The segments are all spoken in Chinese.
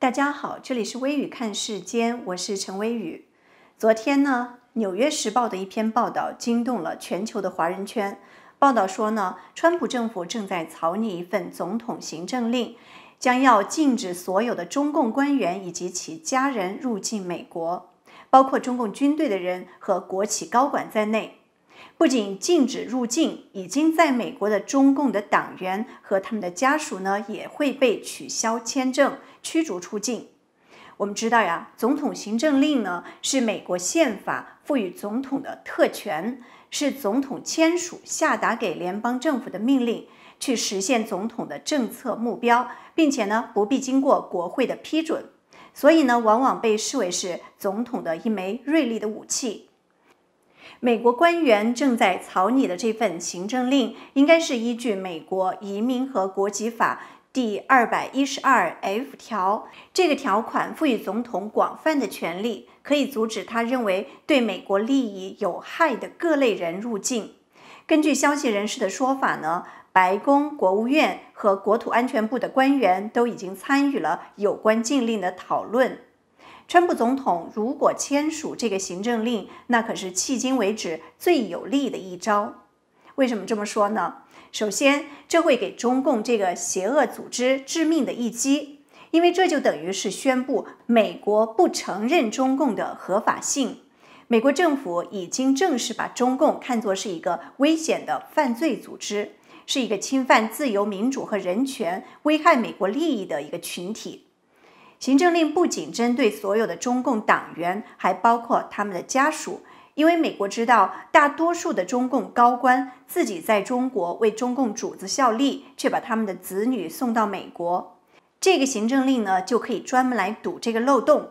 大家好，这里是微雨看世间，我是陈微雨。昨天呢，《纽约时报》的一篇报道惊动了全球的华人圈。报道说呢，川普政府正在草拟一份总统行政令，将要禁止所有的中共官员以及其家人入境美国，包括中共军队的人和国企高管在内。不仅禁止入境，已经在美国的中共的党员和他们的家属呢，也会被取消签证、驱逐出境。我们知道呀，总统行政令呢是美国宪法赋予总统的特权，是总统签署下达给联邦政府的命令，去实现总统的政策目标，并且呢不必经过国会的批准，所以呢往往被视为是总统的一枚锐利的武器。美国官员正在草拟的这份行政令，应该是依据美国移民和国籍法第二百一十二 F 条。这个条款赋予总统广泛的权利，可以阻止他认为对美国利益有害的各类人入境。根据消息人士的说法呢，白宫、国务院和国土安全部的官员都已经参与了有关禁令的讨论。川普总统如果签署这个行政令，那可是迄今为止最有利的一招。为什么这么说呢？首先，这会给中共这个邪恶组织致命的一击，因为这就等于是宣布美国不承认中共的合法性。美国政府已经正式把中共看作是一个危险的犯罪组织，是一个侵犯自由民主和人权、危害美国利益的一个群体。行政令不仅针对所有的中共党员，还包括他们的家属，因为美国知道大多数的中共高官自己在中国为中共主子效力，却把他们的子女送到美国。这个行政令呢，就可以专门来堵这个漏洞。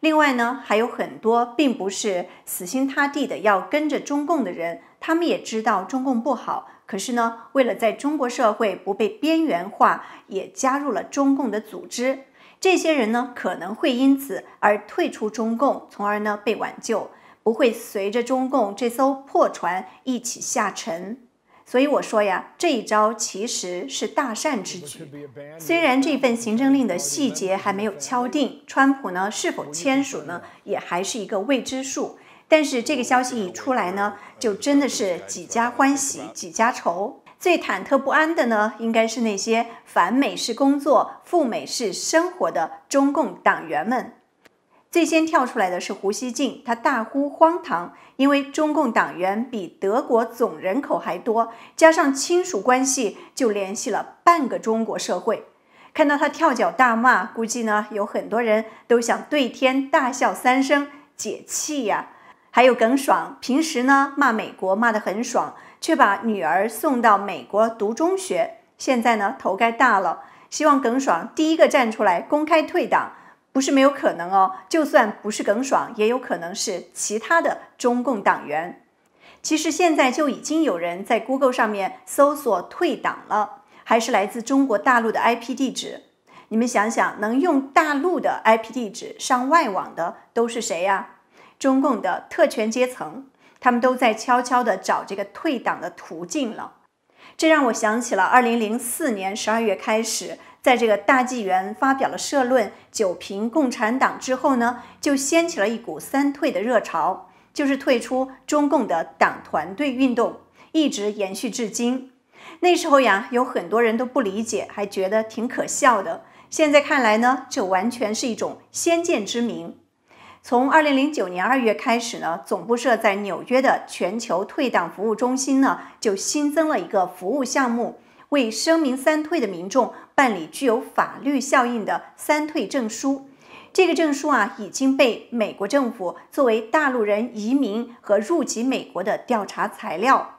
另外呢，还有很多并不是死心塌地的要跟着中共的人，他们也知道中共不好，可是呢，为了在中国社会不被边缘化，也加入了中共的组织。这些人呢，可能会因此而退出中共，从而呢被挽救，不会随着中共这艘破船一起下沉。所以我说呀，这一招其实是大善之举。虽然这份行政令的细节还没有敲定，川普呢是否签署呢，也还是一个未知数。但是这个消息一出来呢，就真的是几家欢喜几家愁。最忐忑不安的呢，应该是那些反美式工作、赴美式生活的中共党员们。最先跳出来的是胡锡进，他大呼荒唐，因为中共党员比德国总人口还多，加上亲属关系，就联系了半个中国社会。看到他跳脚大骂，估计呢有很多人都想对天大笑三声解气呀。还有耿爽，平时呢骂美国骂得很爽。却把女儿送到美国读中学，现在呢头该大了。希望耿爽第一个站出来公开退党，不是没有可能哦。就算不是耿爽，也有可能是其他的中共党员。其实现在就已经有人在 Google 上面搜索退党了，还是来自中国大陆的 IP 地址。你们想想，能用大陆的 IP 地址上外网的都是谁呀？中共的特权阶层。他们都在悄悄地找这个退党的途径了，这让我想起了二零零四年十二月开始，在这个大纪元发表了社论九评共产党之后呢，就掀起了一股三退的热潮，就是退出中共的党团队运动，一直延续至今。那时候呀，有很多人都不理解，还觉得挺可笑的。现在看来呢，这完全是一种先见之明。从二零零九年二月开始呢，总部设在纽约的全球退党服务中心呢，就新增了一个服务项目，为声明三退的民众办理具有法律效应的三退证书。这个证书啊，已经被美国政府作为大陆人移民和入籍美国的调查材料。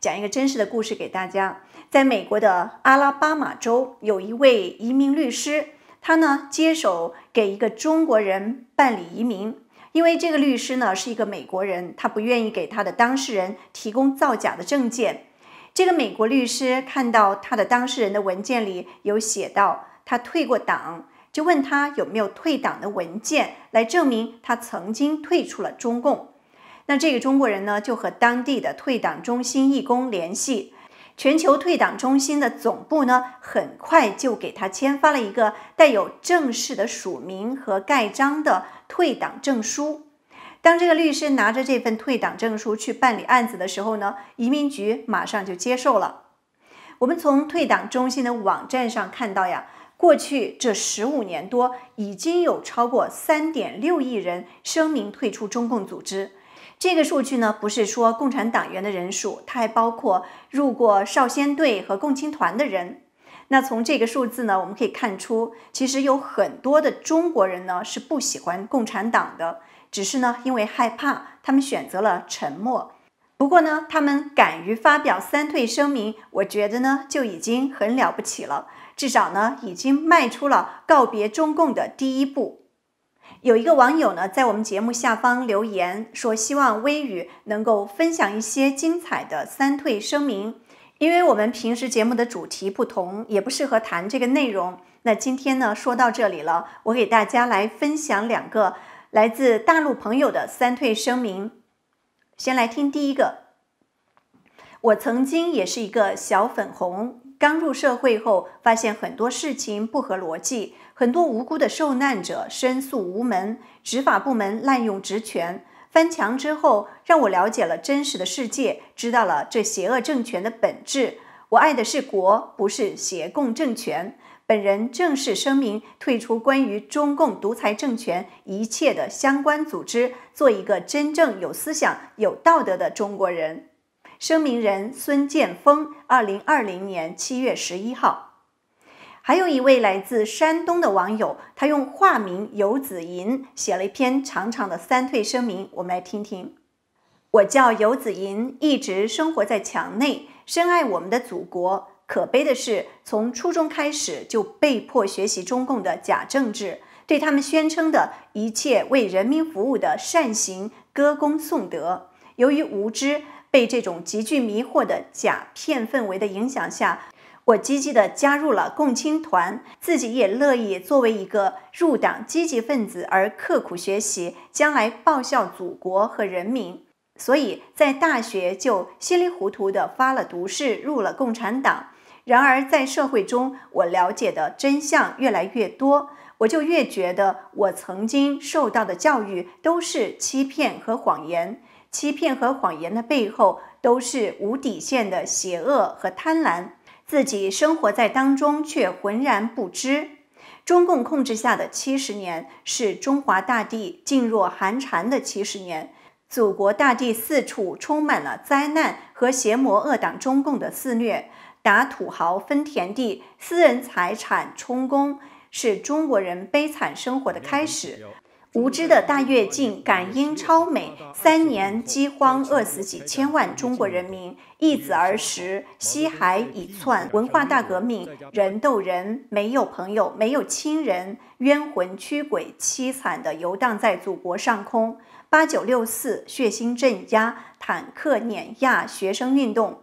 讲一个真实的故事给大家，在美国的阿拉巴马州，有一位移民律师。他呢接手给一个中国人办理移民，因为这个律师呢是一个美国人，他不愿意给他的当事人提供造假的证件。这个美国律师看到他的当事人的文件里有写到他退过党，就问他有没有退党的文件来证明他曾经退出了中共。那这个中国人呢就和当地的退党中心义工联系。全球退党中心的总部呢，很快就给他签发了一个带有正式的署名和盖章的退党证书。当这个律师拿着这份退党证书去办理案子的时候呢，移民局马上就接受了。我们从退党中心的网站上看到呀，过去这十五年多，已经有超过三点六亿人声明退出中共组织。这个数据呢，不是说共产党员的人数，它还包括入过少先队和共青团的人。那从这个数字呢，我们可以看出，其实有很多的中国人呢是不喜欢共产党的，只是呢因为害怕，他们选择了沉默。不过呢，他们敢于发表三退声明，我觉得呢就已经很了不起了，至少呢已经迈出了告别中共的第一步。有一个网友呢，在我们节目下方留言说，希望微雨能够分享一些精彩的三退声明。因为我们平时节目的主题不同，也不适合谈这个内容。那今天呢，说到这里了，我给大家来分享两个来自大陆朋友的三退声明。先来听第一个，我曾经也是一个小粉红，刚入社会后，发现很多事情不合逻辑。很多无辜的受难者申诉无门，执法部门滥用职权。翻墙之后，让我了解了真实的世界，知道了这邪恶政权的本质。我爱的是国，不是邪共政权。本人正式声明退出关于中共独裁政权一切的相关组织，做一个真正有思想、有道德的中国人。声明人孙建峰，二零二零年七月十一号。还有一位来自山东的网友，他用化名游子吟写了一篇长长的三退声明，我们来听听。我叫游子吟，一直生活在墙内，深爱我们的祖国。可悲的是，从初中开始就被迫学习中共的假政治，对他们宣称的一切为人民服务的善行歌功颂德。由于无知，被这种极具迷惑的假骗氛围的影响下。我积极地加入了共青团，自己也乐意作为一个入党积极分子而刻苦学习，将来报效祖国和人民。所以在大学就稀里糊涂地发了毒誓，入了共产党。然而在社会中，我了解的真相越来越多，我就越觉得我曾经受到的教育都是欺骗和谎言。欺骗和谎言的背后，都是无底线的邪恶和贪婪。自己生活在当中，却浑然不知。中共控制下的七十年，是中华大地噤若寒蝉的七十年。祖国大地四处充满了灾难和邪魔恶党中共的肆虐，打土豪分田地，私人财产充公，是中国人悲惨生活的开始。无知的大跃进，感应超美，三年饥荒饿死几千万中国人民，易子而食，西海已窜。文化大革命，人斗人，没有朋友，没有亲人，冤魂驱鬼，凄惨地游荡在祖国上空。八九六四，血腥镇压，坦克碾压学生运动。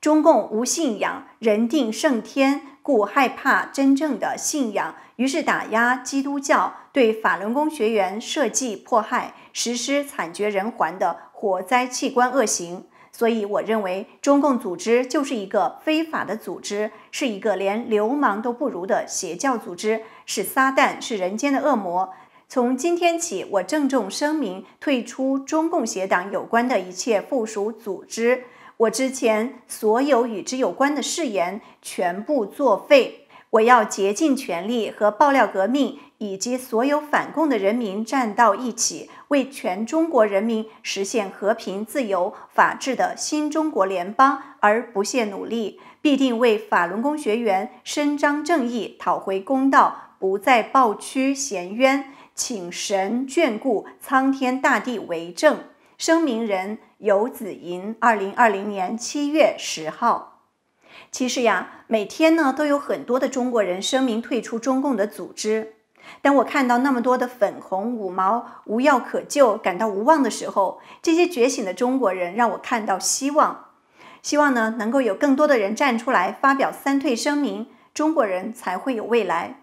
中共无信仰，人定胜天。故害怕真正的信仰，于是打压基督教，对法轮功学员设计迫害，实施惨绝人寰的火灾器官恶行。所以，我认为中共组织就是一个非法的组织，是一个连流氓都不如的邪教组织，是撒旦，是人间的恶魔。从今天起，我郑重声明，退出中共邪党有关的一切附属组织。我之前所有与之有关的誓言全部作废。我要竭尽全力和爆料革命以及所有反共的人民站到一起，为全中国人民实现和平、自由、法治的新中国联邦而不懈努力。必定为法轮功学员伸张正义、讨回公道，不再抱屈衔冤。请神眷顾，苍天大地为证。声明人游子吟，二零二零年七月十号。其实呀，每天呢都有很多的中国人声明退出中共的组织。当我看到那么多的粉红五毛无药可救，感到无望的时候，这些觉醒的中国人让我看到希望。希望呢能够有更多的人站出来发表三退声明，中国人才会有未来。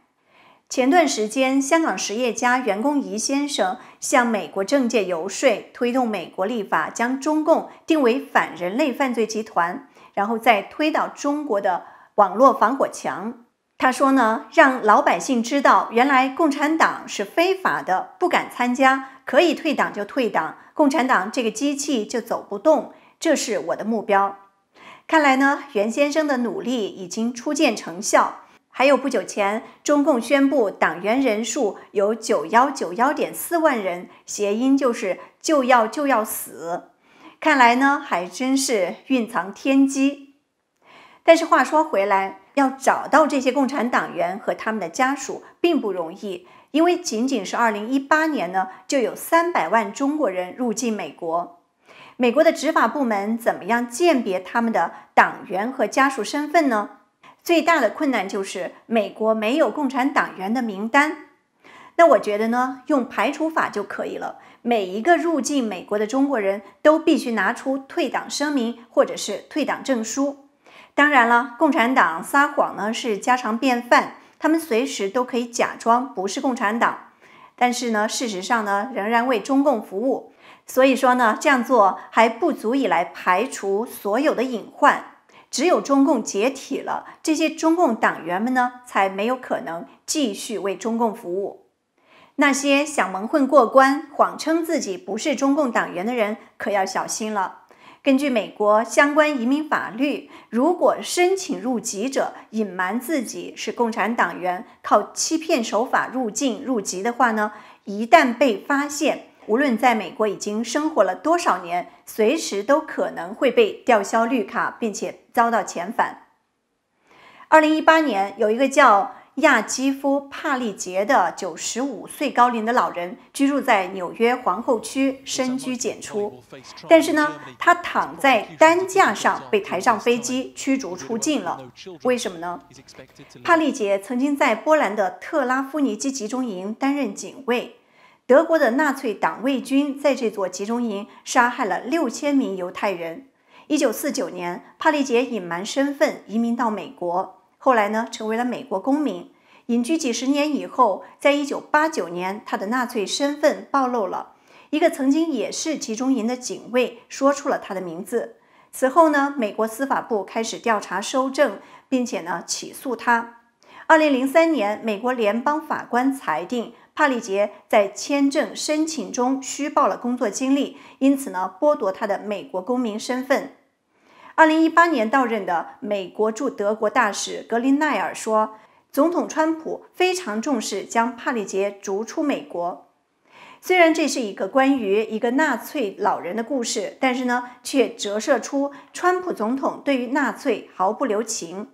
前段时间，香港实业家袁弓仪先生向美国政界游说，推动美国立法将中共定为反人类犯罪集团。然后再推倒中国的网络防火墙。他说呢，让老百姓知道，原来共产党是非法的，不敢参加，可以退党就退党，共产党这个机器就走不动，这是我的目标。看来呢，袁先生的努力已经初见成效。还有不久前，中共宣布党员人数有九幺九幺点四万人，谐音就是就要就要死。看来呢，还真是蕴藏天机。但是话说回来，要找到这些共产党员和他们的家属并不容易，因为仅仅是二零一八年呢，就有三百万中国人入境美国。美国的执法部门怎么样鉴别他们的党员和家属身份呢？最大的困难就是美国没有共产党员的名单。那我觉得呢，用排除法就可以了。每一个入境美国的中国人都必须拿出退党声明或者是退党证书。当然了，共产党撒谎呢是家常便饭，他们随时都可以假装不是共产党，但是呢，事实上呢仍然为中共服务。所以说呢，这样做还不足以来排除所有的隐患。只有中共解体了，这些中共党员们呢才没有可能继续为中共服务。那些想蒙混过关、谎称自己不是中共党员的人，可要小心了。根据美国相关移民法律，如果申请入籍者隐瞒自己是共产党员，靠欺骗手法入境入籍的话呢，一旦被发现，无论在美国已经生活了多少年，随时都可能会被吊销绿卡，并且遭到遣返。二零一八年，有一个叫。亚基夫·帕利杰的九十五岁高龄的老人居住在纽约皇后区，深居简出。但是呢，他躺在担架上被抬上飞机驱逐出境了。为什么呢？帕利杰曾经在波兰的特拉夫尼基集中营担任警卫。德国的纳粹党卫军在这座集中营杀害了六千名犹太人。一九四九年，帕利杰隐瞒身份移民到美国。后来呢，成为了美国公民，隐居几十年以后，在一九八九年，他的纳粹身份暴露了。一个曾经也是集中营的警卫说出了他的名字。此后呢，美国司法部开始调查收证，并且呢起诉他。二零零三年，美国联邦法官裁定帕里杰在签证申请中虚报了工作经历，因此呢剥夺他的美国公民身份。二零一八年到任的美国驻德国大使格林奈尔说：“总统川普非常重视将帕利杰逐出美国。虽然这是一个关于一个纳粹老人的故事，但是呢，却折射出川普总统对于纳粹毫不留情。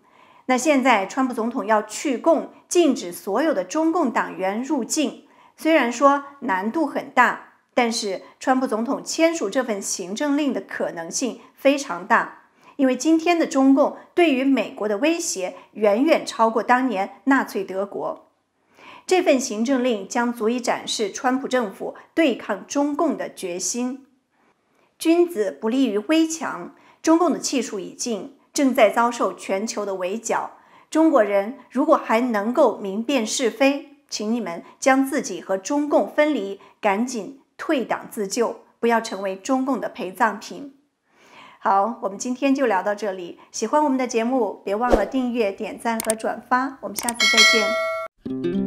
那现在，川普总统要去共，禁止所有的中共党员入境。虽然说难度很大，但是川普总统签署这份行政令的可能性非常大。”因为今天的中共对于美国的威胁远远超过当年纳粹德国，这份行政令将足以展示川普政府对抗中共的决心。君子不立于危墙，中共的气数已尽，正在遭受全球的围剿。中国人如果还能够明辨是非，请你们将自己和中共分离，赶紧退党自救，不要成为中共的陪葬品。好，我们今天就聊到这里。喜欢我们的节目，别忘了订阅、点赞和转发。我们下次再见。